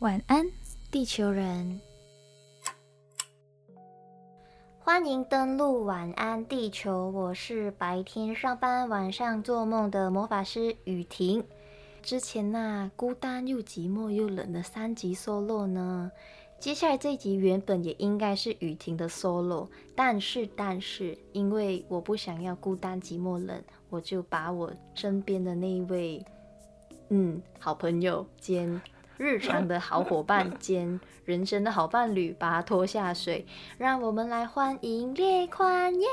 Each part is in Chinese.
晚安，地球人！欢迎登录晚安地球，我是白天上班、晚上做梦的魔法师雨婷。之前那孤单又寂寞又冷的三集 solo 呢？接下来这一集原本也应该是雨婷的 solo，但是但是因为我不想要孤单寂寞冷，我就把我身边的那一位嗯好朋友兼日常的好伙伴兼人生的好伴侣把他拖下水，让我们来欢迎列宽耶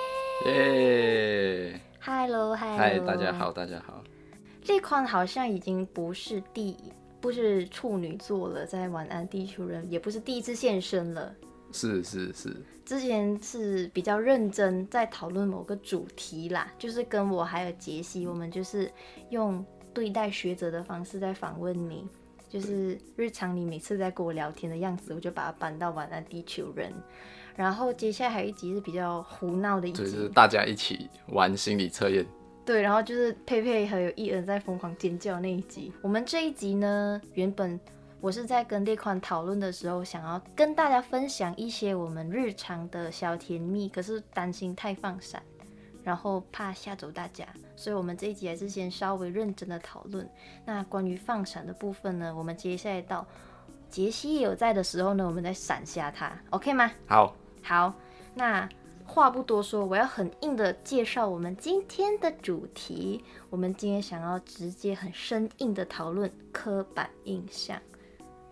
耶！！Hello Hello，嗨，大家好，。大家好。列宽好像已经不是第不是处女座了，在晚安地球人也不是第一次现身了。是是是，之前是比较认真在讨论某个主题啦，就是跟我还有杰西，我们就是用对待学者的方式在访问你，就是日常你每次在跟我聊天的样子，我就把它搬到晚安地球人。然后接下来还有一集是比较胡闹的一集就是，大家一起玩心理测验。对，然后就是佩佩还有艺人在疯狂尖叫那一集。我们这一集呢，原本我是在跟列宽讨论的时候，想要跟大家分享一些我们日常的小甜蜜，可是担心太放闪，然后怕吓走大家，所以我们这一集还是先稍微认真的讨论。那关于放闪的部分呢，我们接下来到杰西也有在的时候呢，我们再闪瞎他，OK 吗？好，好，那话不多说，我要很硬的介绍我们今天的主题。我们今天想要直接很生硬的讨论刻板印象。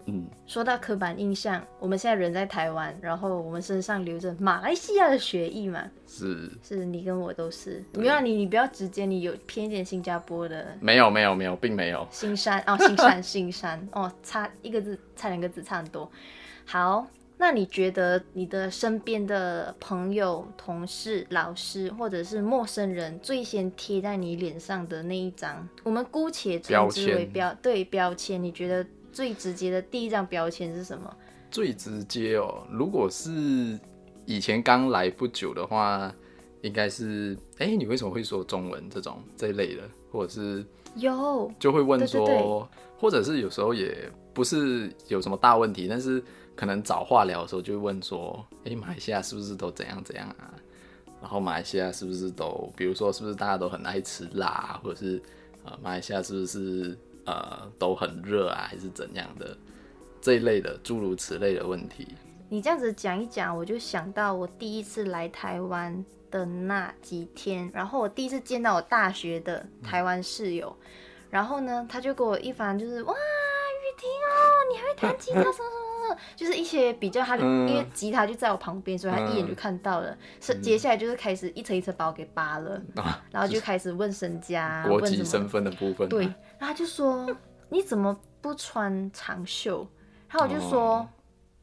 嗯，说到刻板印象，我们现在人在台湾，然后我们身上流着马来西亚的血裔嘛，是。是你跟我都是。没有啊你，你不要直接，你有偏一点新加坡的。没有没有没有，并没有。新山哦，新山 新山。哦，差一个字，差两个字，差很多。好，那你觉得你的身边的朋友、同事、老师或者是陌生人最先贴在你脸上的那一张，我们姑且称之为标标对标签，你觉得最直接的第一张标签是什么？最直接哦，如果是以前刚来不久的话，应该是哎、你为什么会说中文这种这一类的，或者是有，就会问对说，或者是有时候也不是有什么大问题，但是可能找话聊的时候就会问说，哎、马来西亚是不是都怎样怎样啊？然后马来西亚是不是都，比如说是不是大家都很爱吃辣，或者是呃马来西亚是不是呃都很热啊，还是怎样的这一类的诸如此类的问题。你这样子讲一讲，我就想到我第一次来台湾的那几天，然后我第一次见到我大学的台湾室友，然后呢，他就给我一番就是哇，雨婷哦，你还会弹吉他什么什么什么，就是一些比较他的，嗯。因为吉他就在我旁边，所以他一眼就看到了，是、接下来就是开始一层一层把我给扒了，啊然后 就开始问身家，国籍身份的部分，对，然后他就说你怎么不穿长袖？然后我就说、哦。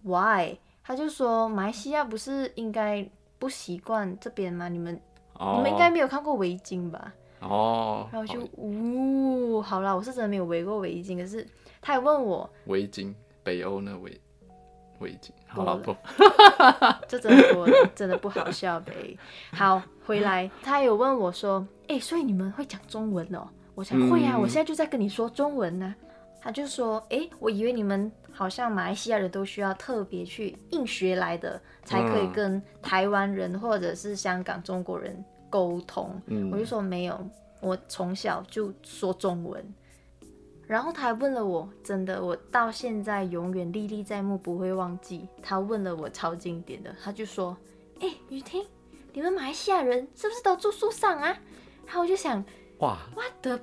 Why？他就说马来西亚不是应该不习惯这边吗？你们、哦，你们应该没有看过围巾吧？哦，然后就呜、好啦，我是真的没有围过围巾，可是他也问我，围巾，北欧那围围巾，好了多不，这真的多了，真的不好笑呗。好，回来他有问我说，哎、所以你们会讲中文哦？我才会啊，嗯我现在就在跟你说中文呢、他就说，哎、我以为你们好像马来西亚人都需要特别去硬学来的，才可以嗯跟台湾人或者是香港中国人沟通。嗯我就说没有，我从小就说中文。然后他还问了我，真的，我到现在永远历历在目，不会忘记。他问了我超经典的，他就说：“哎、雨婷，你们马来西亚人是不是都住树上啊？”然后我就想哇，what the？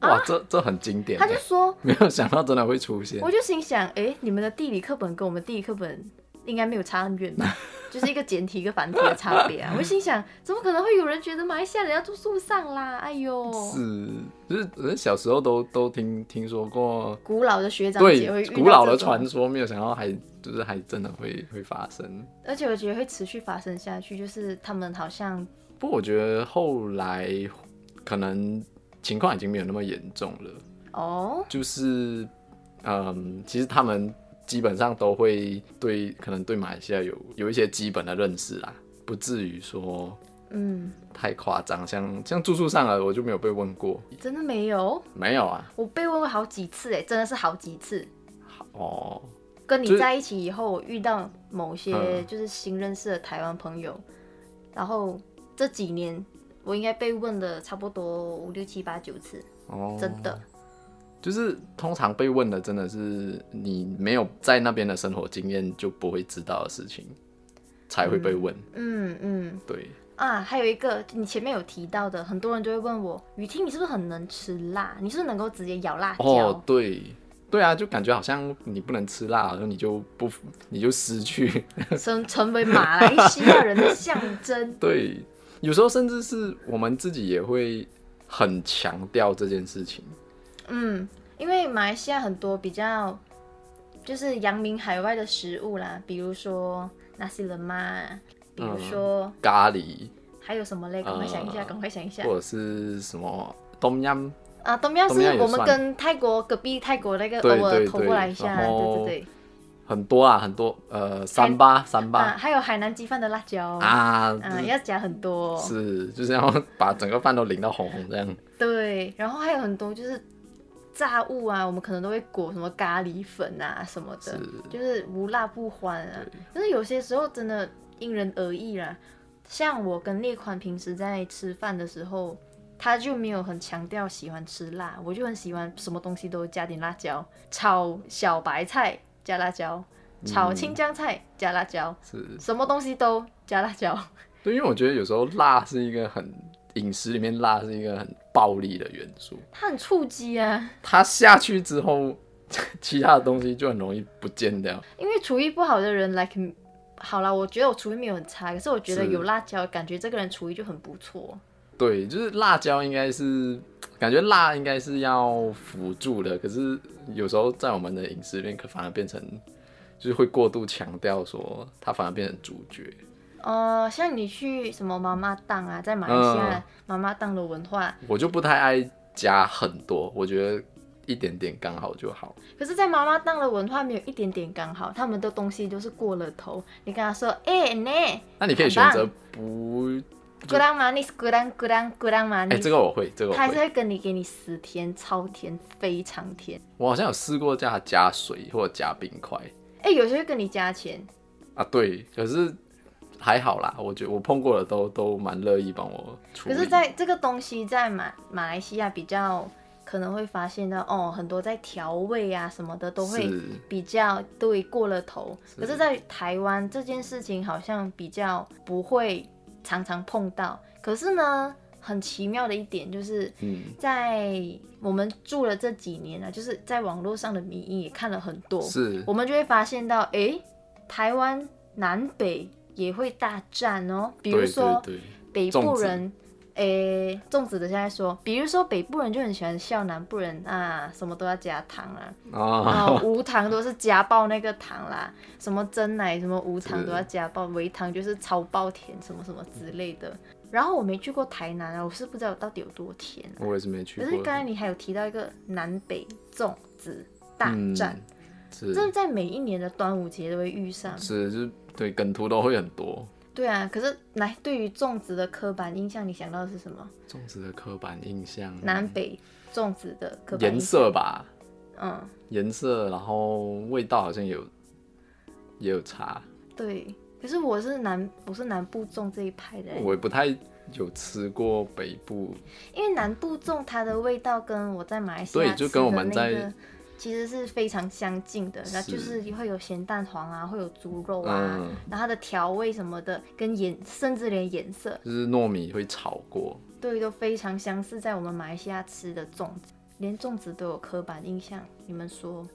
哇，这这很经典他就欸，说，没有想到真的会出现我。就心想，哎、你们的地理课本跟我们地理课本应该没有差很远吧？就是一个简体一个繁体的差别啊！我心想，怎么可能会有人觉得马来西亚人要住树上啦？哎呦，是，就是人小时候都都听听说过，古老的学长姐会古老的传说，没有想到还就是还真的会会发生。而且我觉得会持续发生下去，就是他们好像不过我觉得后来可能情况已经没有那么严重了，哦，就是嗯，其实他们基本上都会对可能对马来西亚有有一些基本的认识啦，不至于说嗯，太夸张。像像住宿上了，我就没有被问过，真的没有，没有啊，我被问过好几次，哎，真的是好几次。哦，跟你在一起以后，我遇到某些嗯。就是新认识的台湾朋友，然后这几年我应该被问的差不多五六七八九次，哦，真的。就是通常被问的真的是你没有在那边的生活经验就不会知道的事情，才会被问。嗯嗯对，啊，还有一个你前面有提到的，很多人就会问我，雨婷你是不是很能吃辣？你是不是能够直接咬辣椒？哦，对，对啊，就感觉好像你不能吃辣，然后你就不，你就失去。成成为马来西亚人的象征。对，有时候甚至是我们自己也会很强调这件事情。嗯，因为马来西亚很多比较就是扬名海外的食物啦，比如说 nasi lemak，比如说、咖喱还有什么嘞？赶快想一下，呃赶快想一下。或者是什么冬阴，啊，东亚是我们跟泰国隔壁泰国那个偶尔投过来一下，对对对很多啊，很多呃，三八三八还有海南鸡饭的辣椒啊，啊，要加很多。是就是要把整个饭都淋到红红这样。对，然后还有很多就是炸物啊，我们可能都会裹什么咖喱粉啊什么的，是就是无辣不欢啊。可是有些时候真的因人而异啦。像我跟列宽平时在吃饭的时候，他就没有很强调喜欢吃辣，我就很喜欢什么东西都加点辣椒，炒小白菜加辣椒，炒青江菜加辣椒，是什么东西都加辣椒。对，因为我觉得有时候辣是一个很饮食里面辣是一个很暴力的元素，它很触及啊，它下去之后，其他的东西就很容易不见掉。因为厨艺不好的人，like 好啦，我觉得我厨艺没有很差，可是我觉得有辣椒，感觉这个人厨艺就很不错。对，就是辣椒应该是感觉辣应该是要辅助的，可是有时候在我们的饮食里面，可反而变成就是会过度强调说它反而变成主角。呃，像你去什么妈妈档啊，在马来西亚嗯妈妈档的文化，我就不太爱加很多，我觉得一点点刚好就好。可是，在妈妈档的文化没有一点点刚好，他们的东西都是过了头。你跟他说，哎、呢那你可以选择不，，kurang manis，kurang kurang kurang 哎、manis，、这个我会，这个我会。他还是会跟你给你十天、超甜、非常甜。我好像有试过叫他加水或者加冰块哎、有些会跟你加钱，啊，对，可是还好啦，我觉得我碰过的都都蛮乐意帮我处理。可是在这个东西在马马来西亚比较可能会发现到哦，很多在调味啊什么的都会比较对过了头。是可是，在台湾这件事情好像比较不会常常碰到。可是呢，很奇妙的一点就是。嗯，在我们住了这几年啊，就是在网络上的民意也看了很多，是我们就会发现到，诶，台湾南北也会大战哦。比如对说，北部人，诶，粽子的现在说，比如说北部人就很喜欢笑南部人啊，什么都要加糖啊，啊，然后无糖都是加爆那个糖啦，什么真奶什么无糖都要加爆，微糖就是超爆甜，什么什么之类的。然后我没去过台南啊，我是不知道到底有多甜啊、我也是没去过。可是刚才你还有提到一个南北粽子大战，嗯、是这在每一年的端午节都会遇上。是就是对梗图都会很多。对啊，可是来对于粽子的刻板印象，你想到的是什么？粽子的刻板印象，南北粽子的刻板颜印象，色吧，嗯，颜色，然后味道好像也有也有差，对。可是我是南，我是南部粽这一派的，我也不太有吃过北部，因为南部粽它的味道跟我在马来西亚对就跟我们在其实是非常相近的，然后就是是会有咸蛋黄啊，会有猪肉啊，嗯，然后它的调味什么的，跟颜甚至连颜色，就是糯米会炒过，对，都非常相似，在我们马来西亚吃的粽子，连粽子都有刻板印象。你们说，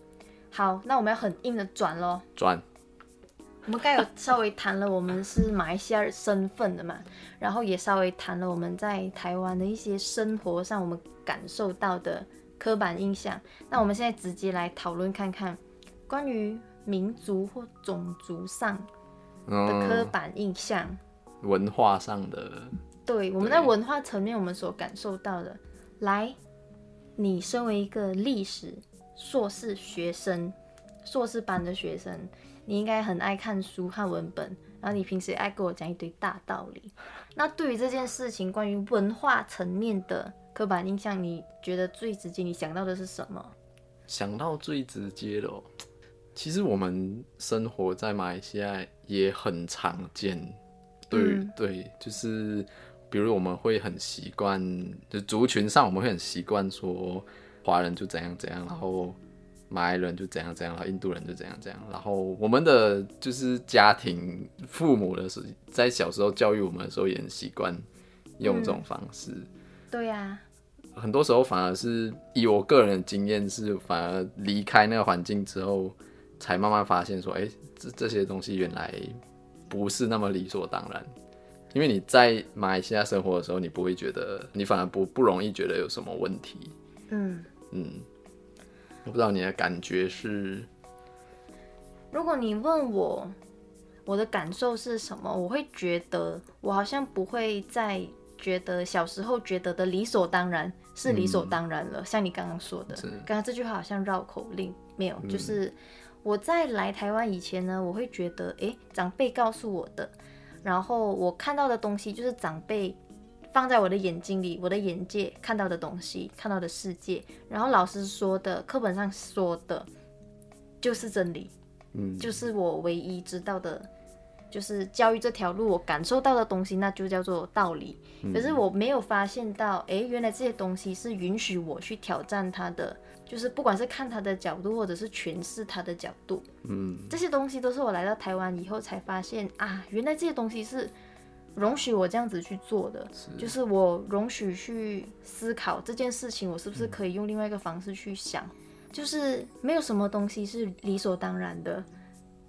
好，那我们要很硬的转咯。转我们刚有稍微谈了我们是马来西亚身份的嘛，然后也稍微谈了我们在台湾的一些生活上我们感受到的刻板印象。那我们现在直接来讨论看看关于民族或种族上的刻嗯，板印象。文化上的对，我们在文化层面我们所感受到的。来，你身为一个历史硕士学生，硕士班的学生，你应该很爱看书和文本，然后你平时也爱跟我讲一堆大道理。那对于这件事情，关于文化层面的刻板印象，你觉得最直接你想到的是什么？想到最直接的、哦，其实我们生活在马来西亚也很常见，对、嗯对，就是比如我们会很习惯，就族群上我们会很习惯说华人就怎样怎样，然后马来人就怎样怎样，然后印度人就怎样怎样，然后我们的就是家庭父母的时，在小时候教育我们的时候也很习惯用这种方式。对呀、很多时候反而是以我个人的经验是，反而离开那个环境之后，才慢慢发现说，哎、这这些东西原来不是那么理所当然。因为你在马来西亚生活的时候，你不会觉得，你反而不不容易觉得有什么问题。嗯，嗯，我不知道你的感觉是，如果你问我我的感受是什么，我会觉得我好像不会再觉得小时候觉得的理所当然是理所当然了。像你刚刚说的，刚刚这句话好像绕口令，没有，就是我在来台湾以前呢，我会觉得，诶，长辈告诉我的，然后我看到的东西就是长辈。放在我的眼睛里，我的眼界看到的东西，看到的世界，然后老师说的，课本上说的，就是真理。嗯，就是我唯一知道的，就是教育这条路我感受到的东西，那就叫做道理。可是我没有发现到，诶，原来这些东西是允许我去挑战它的，就是不管是看它的角度，或者是诠释它的角度，嗯，这些东西都是我来到台湾以后才发现啊，原来这些东西是容许我这样子去做的，就是我容许去思考这件事情，我是不是可以用另外一个方式去想，就是没有什么东西是理所当然的。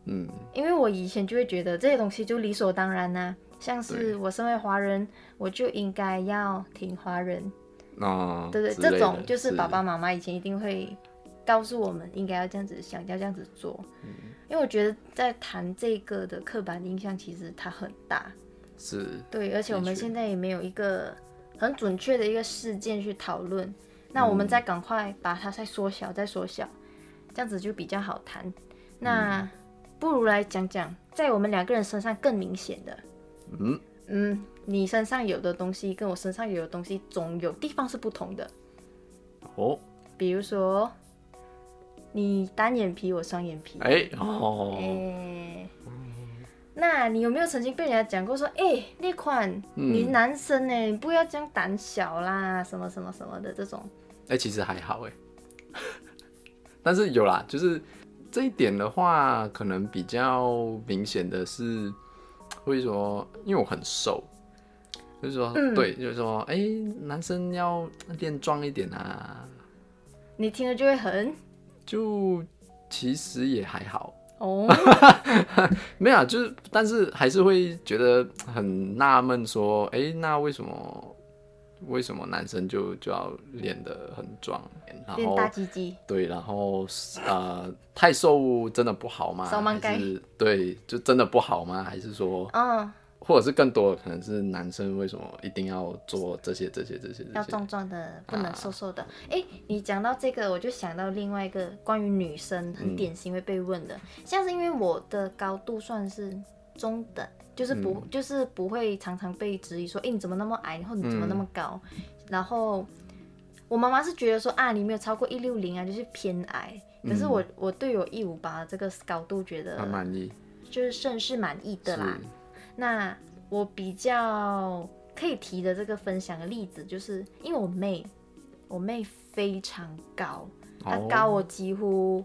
嗯，因为我以前就会觉得这些东西就理所当然呐、像是我身为华人，我就应该要听华人，那、对对，这种就是爸爸妈妈以前一定会告诉我们应该要这样子想，要这样子做。嗯。因为我觉得在谈这个的刻板印象，其实它很大，是对，而且我们现在也没有一个很准确的一个事件去讨论，那我们再赶快把它再缩小，再缩小，这样子就比较好谈。那不如来讲讲，在我们两个人身上更明显的，嗯。嗯，你身上有的东西跟我身上有的东西总有地方是不同的，哦，比如说你单眼皮，我双眼皮，哎、哦，哎、那你有没有曾经被人家讲过说，哎、那款嗯。你男生呢，你不要这样胆小啦，什么什么什么的这种，哎、其实还好哎，但是有啦，就是这一点的话，可能比较明显的是，会说，因为我很瘦，就是说，嗯。对，就是说，哎、男生要练壮一点啊，你听了就会很？就其实也还好，哦，没有啊，就是但是还是会觉得很纳闷，说，哎、那为什么为什么男生就就要练得很壮，然练后大鸡鸡，对，然后呃，太瘦真的不好吗？对，就真的不好吗？还是说，嗯，或者是更多的可能是男生为什么一定要做这些、这些、这些？要壮壮的，不啊能瘦瘦的。哎、你讲到这个，我就想到另外一个关于女生嗯很典型会被问的，像是因为我的高度算是中等，就是不、嗯。就是不会常常被质疑说，哎、你怎么那么矮，或者你怎么那么高，嗯然后我妈妈是觉得说啊，你没有超过一六零啊，就是偏矮。可是我、我对我一五八这个高度觉得很满意就是甚是满意的啦。那我比较可以提的这个分享的例子，就是因为我妹，我妹非常高，她哦。高我几乎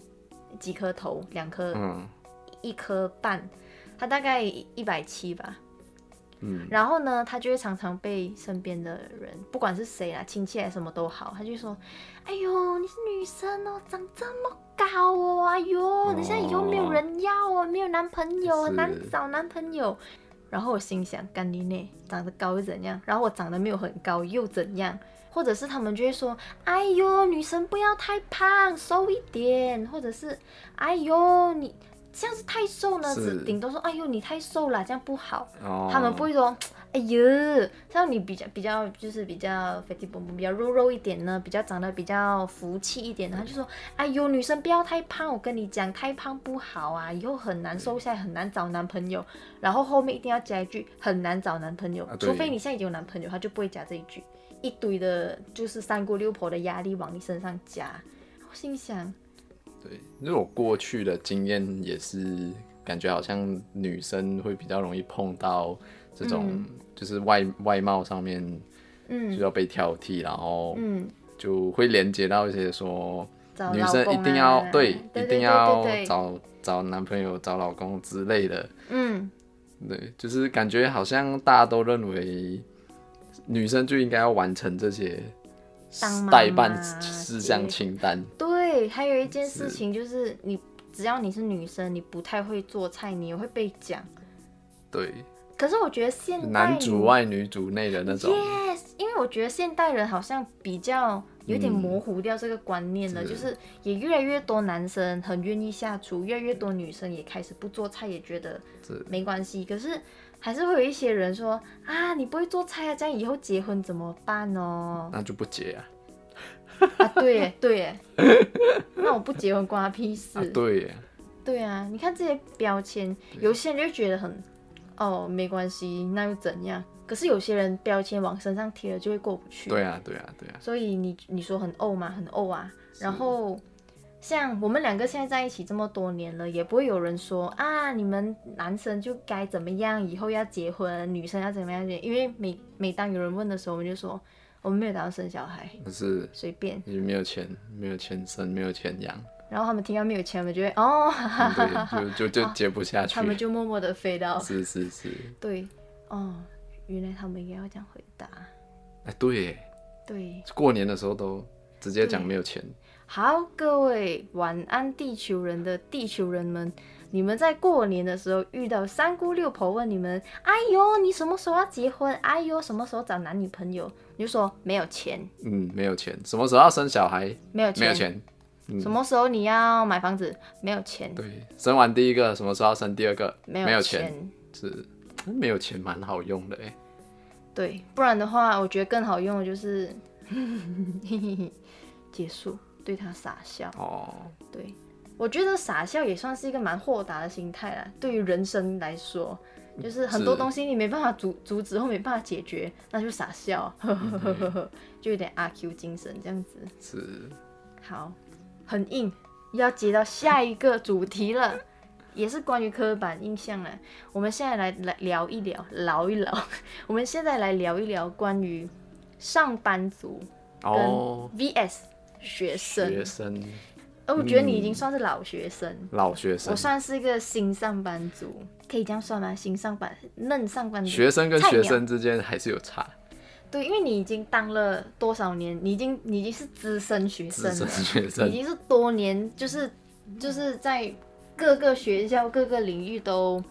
几颗头，两颗，嗯。一颗半，她大概一百七吧。嗯，然后呢，他就会常常被身边的人，不管是谁啦，亲戚还是什么都好，他就说：“哎呦，你是女生哦，长这么高哦，哎呦，等下以后没有人要哦，没有男朋友，很难找男朋友。”然后我心想，干你呢，长得高又怎样？然后我长得没有很高又怎样？或者是他们就会说：“哎呦，女生不要太胖，瘦一点。”或者是：“哎呦，你这样子太瘦呢。”是只顶多说：“哎呦，你太瘦了，这样不好。”哦，他们不会说，哎呦，像你比较比较就是比较肥体蹦蹦，比较肉肉一点呢，比较长得比较福气一点的，他就说，哎呦，女生不要太胖，我跟你讲，太胖不好啊，以后很难瘦下来，很难找男朋友。然后后面一定要加一句，很难找男朋友，啊除非你现在已经有男朋友，他就不会加这一句，一堆的就是三姑六婆的压力往你身上加。我心想，对，因为我过去的经验也是感觉好像女生会比较容易碰到这种，就是外外貌上面嗯。就嗯要被挑剔，然后嗯，就会连接到一些说找女生一定要啊。对，对一定要找找男朋友、找老公之类的。嗯，对，就是感觉好像大家都认为女生就应该要完成这些代办事项清单。对，还有一件事情就是你只要你是女生，你不太会做菜，你也会被讲。对，可是我觉得现代男主外女主内的那种。Yes，因为我觉得现代人好像比较有点模糊掉这个观念了，是就是也越来越多男生很愿意下厨，越来越多女生也开始不做菜，也觉得是没关系。可是还是会有一些人说啊，你不会做菜啊，这样以后结婚怎么办哦？那就不结啊！啊，对耶对耶，那我不结婚关他屁事。啊对耶，对啊，你看这些标签，有些人就觉得很哦没关系，那又怎样？可是有些人标签往身上贴了就会过不去。对啊，对啊，对啊，所以你你说很怄嘛，很怄啊。然后像我们两个现在在一起这么多年了，也不会有人说啊，你们男生就该怎么样，以后要结婚，女生要怎么样？因为每每当有人问的时候，我们就说我们没有打算生小孩，可是随便。也没有钱，没有钱生，没有钱养，然后他们听到没有钱，我们就会哦，就就就接不下去他。们就默默的飞到是是是，对哦，原来他们也要这样回答。哎，对耶，对，过年的时候都直接讲对没有钱，好，各位晚安，地球人的地球人们，你们在过年的时候遇到三姑六婆问你们，哎呦，你什么时候要结婚？哎呦，什么时候找男女朋友？你就说没有钱，嗯，没有钱，什么时候要生小孩？没有钱，没有。钱，什么时候你要买房子？没有钱，对，生完第一个，什么时候要生第二个？没没有钱。钱，是没有钱蛮好用的哎。对，不然的话，我觉得更好用的就是 结束，对他傻笑。哦，对，我觉得傻笑也算是一个蛮豁达的心态啦。对于人生来说，就是很多东西你没办法阻阻止或没办法解决，那就傻笑，呵呵呵呵呵，就有点阿 Q 精神这样子。是好，很硬，要接到下一个主题了，也是关于刻板印象了。我们现在来来聊一聊，聊一聊。我们现在来聊一聊关于上班族跟，VS 学生。学生而我觉得你已经算是老学生，老学生我，算是一个新上班族，可以这样算吗？新上班嫩上班族，学生跟学生之间还是有差，对，因为你已经当了多少年，你已经你已经是资深学生资了，深学生已经是多年，就是就是在各个学校、各个领域都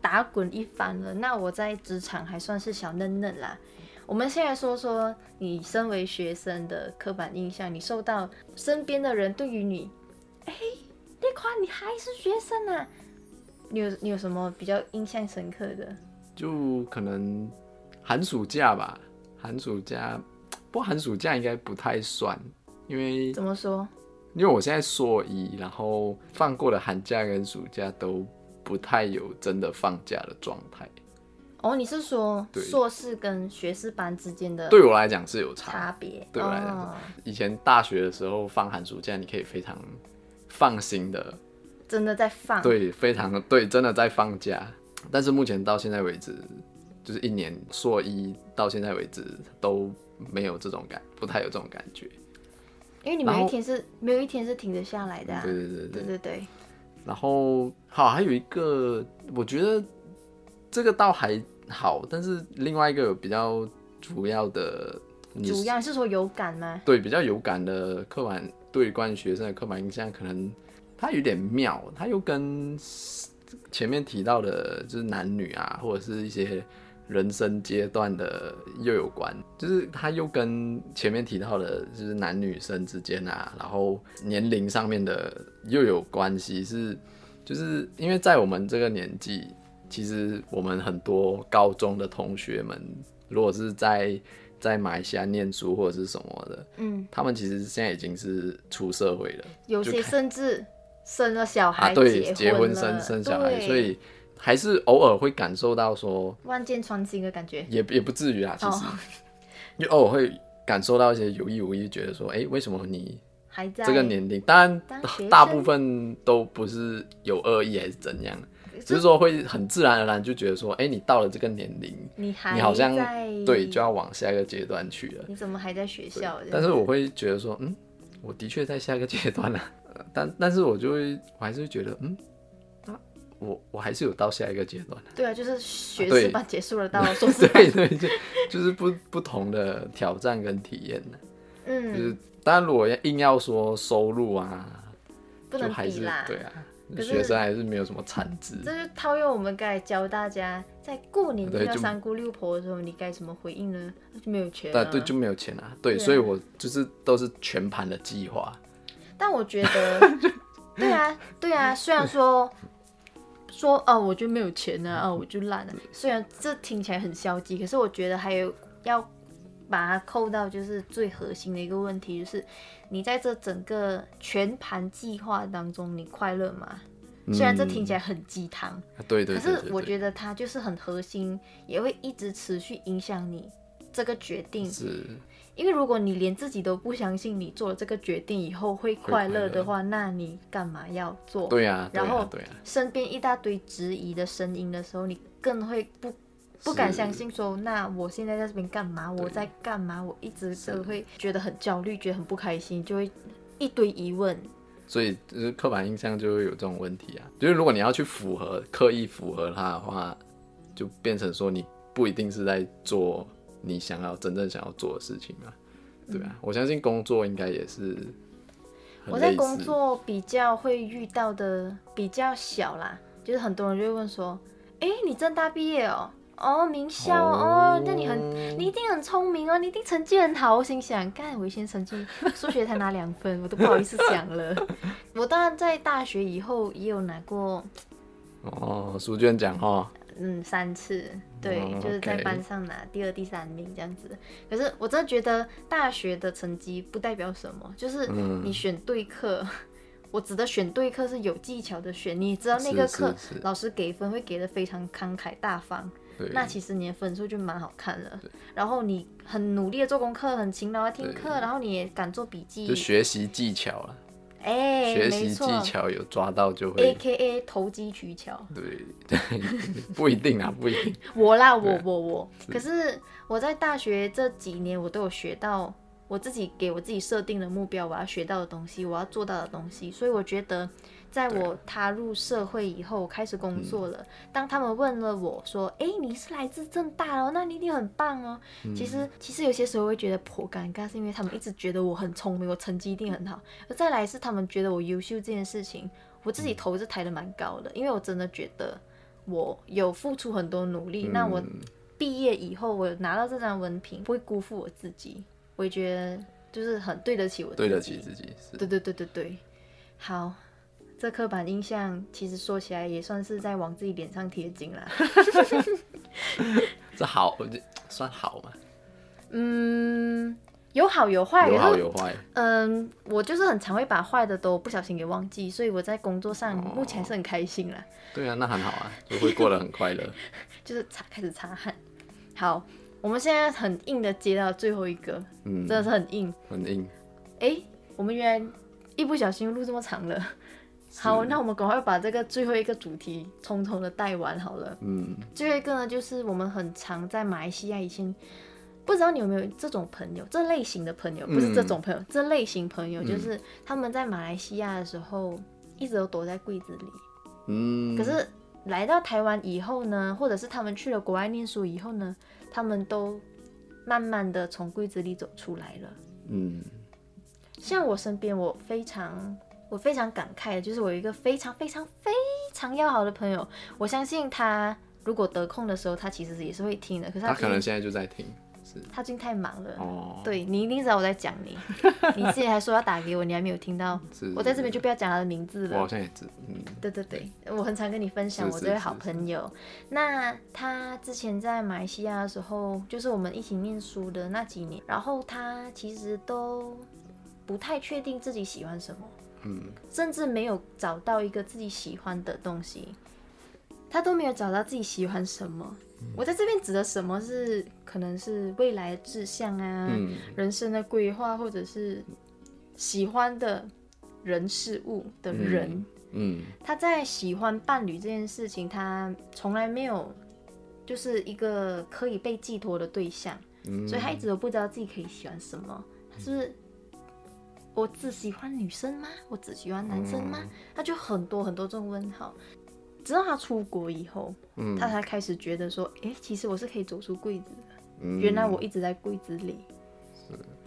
打滚一番了。那我在职场还算是小嫩嫩啦。我们现在说说你身为学生的刻板印象，你受到身边的人对于你，你还是学生啊？你有你有什么比较印象深刻的？就可能寒暑假吧，寒暑假，不过寒暑假应该不太算，因为怎么说？因为我现在硕一，然后放过的寒假跟暑假都不太有真的放假的状态，哦，你是说硕士跟学士班之间的对我来讲是有差。差别？对我来讲哦以前大学的时候放寒暑假，你可以非常放心的，真的在放。对，非常对，真的在放假。但是目前到现在为止，就是一年硕一到现在为止都没有这种感，不太有这种感觉。因为你没有一天是没有一天是停得下来的、啊。对对对对对然后好，还有一个，我觉得这个倒还好，但是另外一个有比较主要的，主要是说有感吗？对比较有感的刻板对关于学生的刻板印象，可能它有点妙，它又跟前面提到的，就是男女啊，或者是一些人生阶段的又有关，就是它又跟前面提到的，就是男女生之间啊，然后年龄上面的又有关系，是就是因为在我们这个年纪，其实我们很多高中的同学们，如果是在在马来西亚念书或者是什么的，嗯，他们其实现在已经是出社会了。有些甚至生了小孩、啊，对，结结婚生生小孩，所以还是偶尔会感受到说，万箭穿心的感觉。也也不至于啊，其实，哦 因为偶尔会感受到一些有意无意，觉得说，哎、为什么你还在这个年龄，当然大部分都不是有恶意还是怎样，只是说会很自然而然就觉得说，哎、你到了这个年龄，你还你好像在对就要往下一个阶段去了。你怎么还在学校？但是我会觉得说，嗯，我的确在下一个阶段了、呃但但是我就会，我还是会觉得，嗯，那我我还是有到下一个阶段的。对啊，就是学对士班结束了，到硕士班，对对，就就是不不同的挑战跟体验呢。嗯就是嗯，当然，如果硬要说收入啊，不能比啦。对啊，学生还是没有什么产值。这就套用我们刚才教大家，在过年遇到三姑六婆的时候，你该怎么回应呢？那就没有钱、啊。对就没有钱啊，对，对啊所以我就是都是全盘的计划。但我觉得，对啊，对啊，虽然说说哦，我就没有钱啊，哦，我就烂了。虽然这听起来很消极，可是我觉得还有要把它扣到就是最核心的一个问题，就是你在这整个全盘计划当中，你快乐吗？虽然这听起来很鸡汤，啊对对可对对对，是我觉得它就是很核心，也会一直持续影响你这个决定。是因为如果你连自己都不相信你做了这个决定以后会快乐的话，那你干嘛要做？对啊，然后啊对啊，身边一大堆质疑的声音的时候，你更会不不敢相信说，那我现在在这边干嘛？我在干嘛？我一直都会觉得很焦虑，觉得很不开心，就会一堆疑问。所以就是刻板印象就会有这种问题啊。就是如果你要去符合刻意符合它的话，就变成说你不一定是在做你想要真正想要做的事情嘛。对啊，我相信工作应该也是我在工作比较会遇到的比较小啦，就是很多人就会问说，哎、你正大毕业哦，哦，名校哦，那你很，你一定很聪明哦，你一定成绩很好。我心想，干，我以前成绩数学才拿两分，我都不好意思讲了。我当然在大学以后也有拿过，哦，书卷奖哈，嗯，三次，对，哦就是在班上拿第二、第三名这样子。可是我真的觉得大学的成绩不代表什么，就是嗯你选对课。我指的选对课是有技巧的选，你知道那个课老师给分会给的非常慷慨大方，对，那其实你的分数就蛮好看了。然后你很努力的做功课，很勤劳的听课，然后你也敢做笔记就，学习技巧了，哎、学习技巧有抓到就会，A K A 投机取巧。对对，不一定啊，不一定，我啦，我我我，可是我在大学这几年，我都有学到我自己给我自己设定的目标，我要学到的东西，我要做到的东西。所以我觉得，在我踏入社会以后，我开始工作了。当他们问了我说：“哎、你是来自正大哦，那你一定很棒哦。其实，其实有些时候会觉得颇尴尬，是因为他们一直觉得我很聪明，我成绩一定很好。而再来是他们觉得我优秀这件事情，我自己头是抬得蛮高的，因为我真的觉得我有付出很多努力。那我嗯毕业以后，我拿到这张文凭，不会辜负我自己，我也觉得就是很对得起我自己。对得起自己是。对对对对对，好，这刻板印象其实说起来也算是在往自己脸上贴金啦。这好，我就算好吗，嗯，有好有坏，有好有坏。嗯，我就是很常会把坏的都不小心给忘记，所以我在工作上哦目前还是很开心啦。对啊，那很好啊，就会过得很快乐。就是擦开始擦汗。好，我们现在很硬的接到最后一个，嗯真，的是很硬。很硬。哎、我们原来一不小心录这么长了。好，那我们赶快把这个最后一个主题匆匆的带完好了。嗯，最后一个呢，就是我们很常在马来西亚以前，不知道你有没有这种朋友，这类型的朋友，不是这种朋友，这类型朋友就是他们在马来西亚的时候一直都躲在柜子里，嗯，可是来到台湾以后呢，或者是他们去了国外念书以后呢，他们都慢慢的从柜子里走出来了。嗯，像我身边，我非常我非常感慨的，就是我有一个非常非常非常要好的朋友，我相信他如果得空的时候，他其实也是会听的。可是他可能现在就在听，是他最近太忙了。哦，对你一定知道我在讲你，你之前还说要打给我，你还没有听到。是我在这边就不要讲他的名字了我好。像也知，嗯，对对对，我很常跟你分享我这位好是朋友。那他之前在马来西亚的时候，就是我们一起念书的那几年，然后他其实都不太确定自己喜欢什么，嗯，甚至没有找到一个自己喜欢的东西，他都没有找到自己喜欢什么。我在这边指的什么是可能是未来志向啊，嗯。人生的规划，或者是喜欢的人事物的人，嗯。他在喜欢伴侣这件事情，他从来没有就是一个可以被寄托的对象，嗯，所以他一直都不知道自己可以喜欢什么。他是不是我只喜欢女生吗？我只喜欢男生吗？他就很多很多这种问号。直到他出国以后，嗯他才开始觉得说，诶，其实我是可以走出柜子的。嗯原来我一直在柜子里。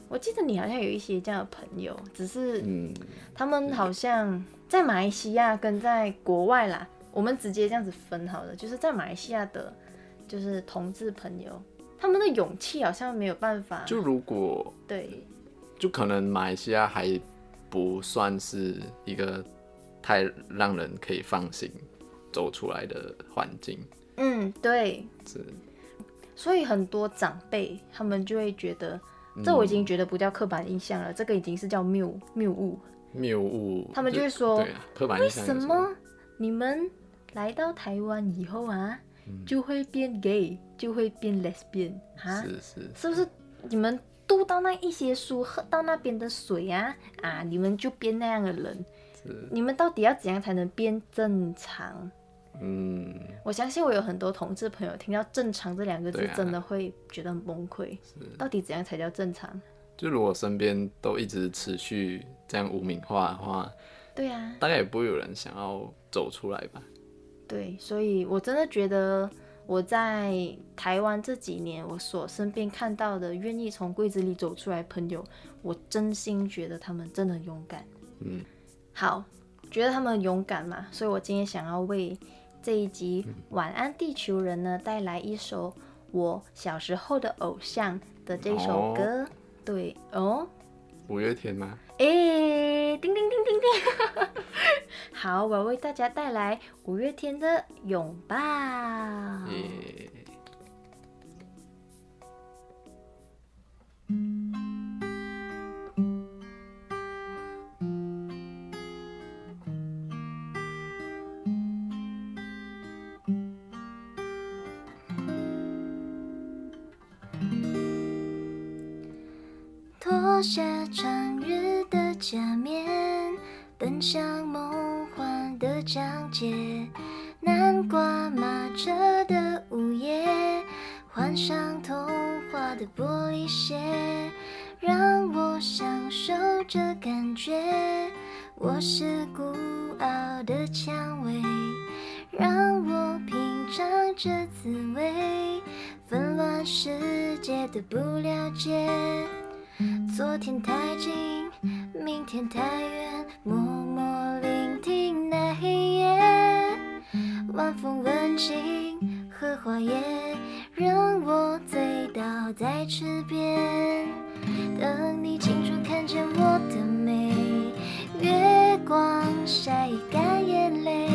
我记得你好像有一些这样的朋友，只是嗯他们好像在马来西亚跟在国外啦，我们直接这样子分好了，就是在马来西亚的，就是同志朋友，他们的勇气好像没有办法，就如果对，就可能马来西亚还不算是一个太让人可以放心走出来的环境，嗯，对，是。所以很多长辈他们就会觉得，嗯这我已经觉得不叫刻板印象了，这个已经是叫谬谬误。谬误。他们就会说对啊，刻板为印象有什么？你们来到台湾以后啊，就会变 gay，就会变 lesbian 啊？是是。是不是你们读到那一些书，喝到那边的水啊啊，你们就变那样的人？你们到底要怎样才能变正常？嗯，我相信我有很多同志朋友听到“正常”这两个字真的会觉得很崩溃。到底怎样才叫正常？就如果身边都一直持续这样污名化的话，对啊，大概也不会有人想要走出来吧。对，所以我真的觉得我在台湾这几年，我所身边看到的愿意从柜子里走出来朋友，我真心觉得他们真的很勇敢。嗯，好，觉得他们很勇敢嘛，所以我今天想要为这一集《晚安地球人》呢带来一首我小时候的偶像的这首歌。对哦，五月天吗？诶，叮叮叮叮叮！好，我为大家带来五月天的《拥抱》。脱下长日的假面，奔向梦幻的疆界。南瓜马车的午夜，换上童话的玻璃鞋，让我享受这感觉。我是孤傲的蔷薇，让我品尝这滋味。纷乱世界的不了解。昨天太近，明天太远，默默晚风温情荷花叶，任我醉倒在池边。等你清楚看见我的美，月光晒干眼泪，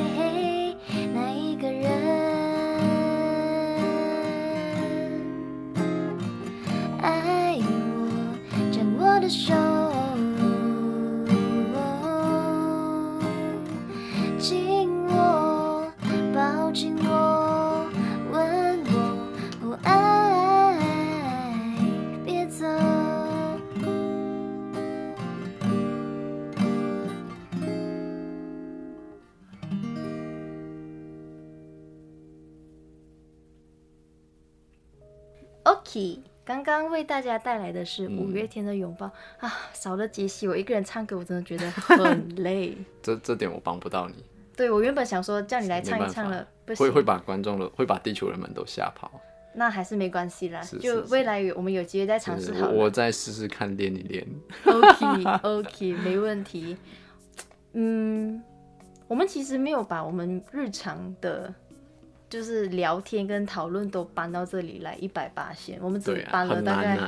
刚刚为大家带来的是五月天的拥抱、啊，少了杰西，我一个人唱歌，我真的觉得 很累。这这点我帮不到你，对我原本想说叫你来唱一唱了，会会把观众的会把地球人们都吓跑。那还是没关系啦，是就是未来有我们有机会再尝试好我再试试看练一练。OK OK，没问题。嗯，我们其实没有把我们日常的，就是聊天跟讨论都搬到这里来一百八线，我们只搬了大概。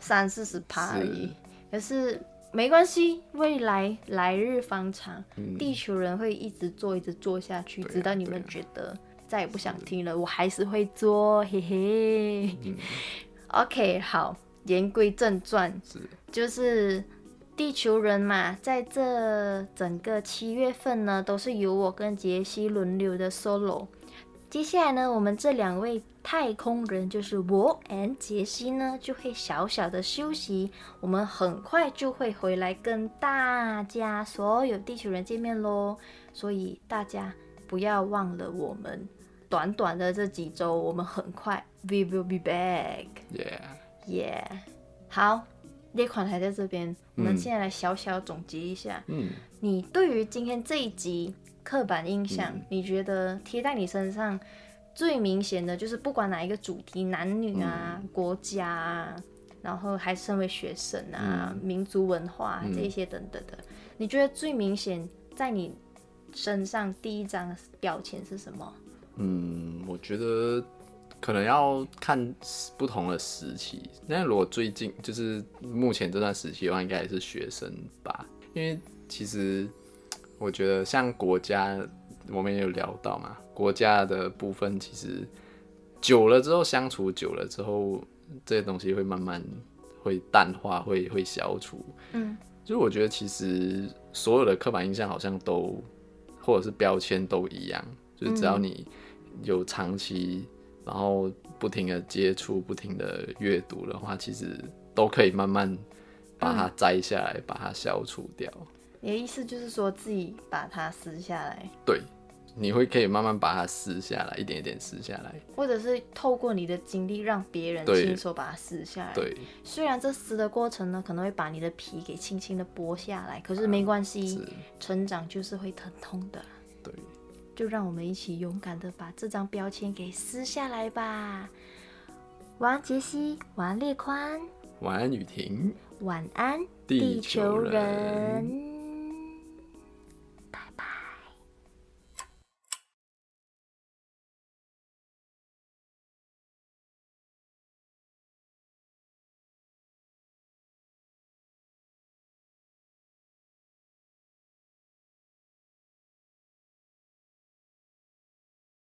三四十趴而已。可是没关系，未来来日方长，嗯地球人会一直做，一直做下去，啊直到你们觉得再也不想听了，我还是会做，嘿嘿。嗯 OK，好，言归正传，是就是地球人嘛，在这整个七月份呢，都是由我跟杰西轮流的 solo。接下来呢，我们这两位太空人，就是我 and 杰西呢，就会小小的休息。我们很快就会回来跟大家所有地球人见面喽。所以大家不要忘了，我们短短的这几周，我们很快 we will be back。Yeah，Yeah，好，那款还在这边，我们现在来小小总结一下。嗯，你对于今天这一集刻板印象，你觉得贴在你身上最明显的就是不管哪一个主题，男女啊、国家啊，然后还身为学生啊、民族文化、这一些等等的，你觉得最明显在你身上第一张标签是什么？嗯，我觉得可能要看不同的时期。那如果最近就是目前这段时期的话，应该也是学生吧，因为其实我觉得像国家，我们也有聊到嘛，国家的部分其实久了之后相处久了之后，这些东西会慢慢会淡化，会会消除。嗯，就是我觉得其实所有的刻板印象好像都或者是标签都一样，就是只要你有长期，然后不停的接触、不停的阅读的话，其实都可以慢慢把它摘下来，把它消除掉。你的意思就是说自己把它撕下来，对，你会可以慢慢把它撕下来，一点一点撕下来。或者是透过你的经历让别人亲手把它撕下来。对，虽然这撕的过程呢，可能会把你的皮给轻轻的剥下来，可是没关系，是，成长就是会疼痛的。对，就让我们一起勇敢的把这张标签给撕下来吧。晚安，杰西，晚安，列宽，晚安，雨婷。晚安，地地球人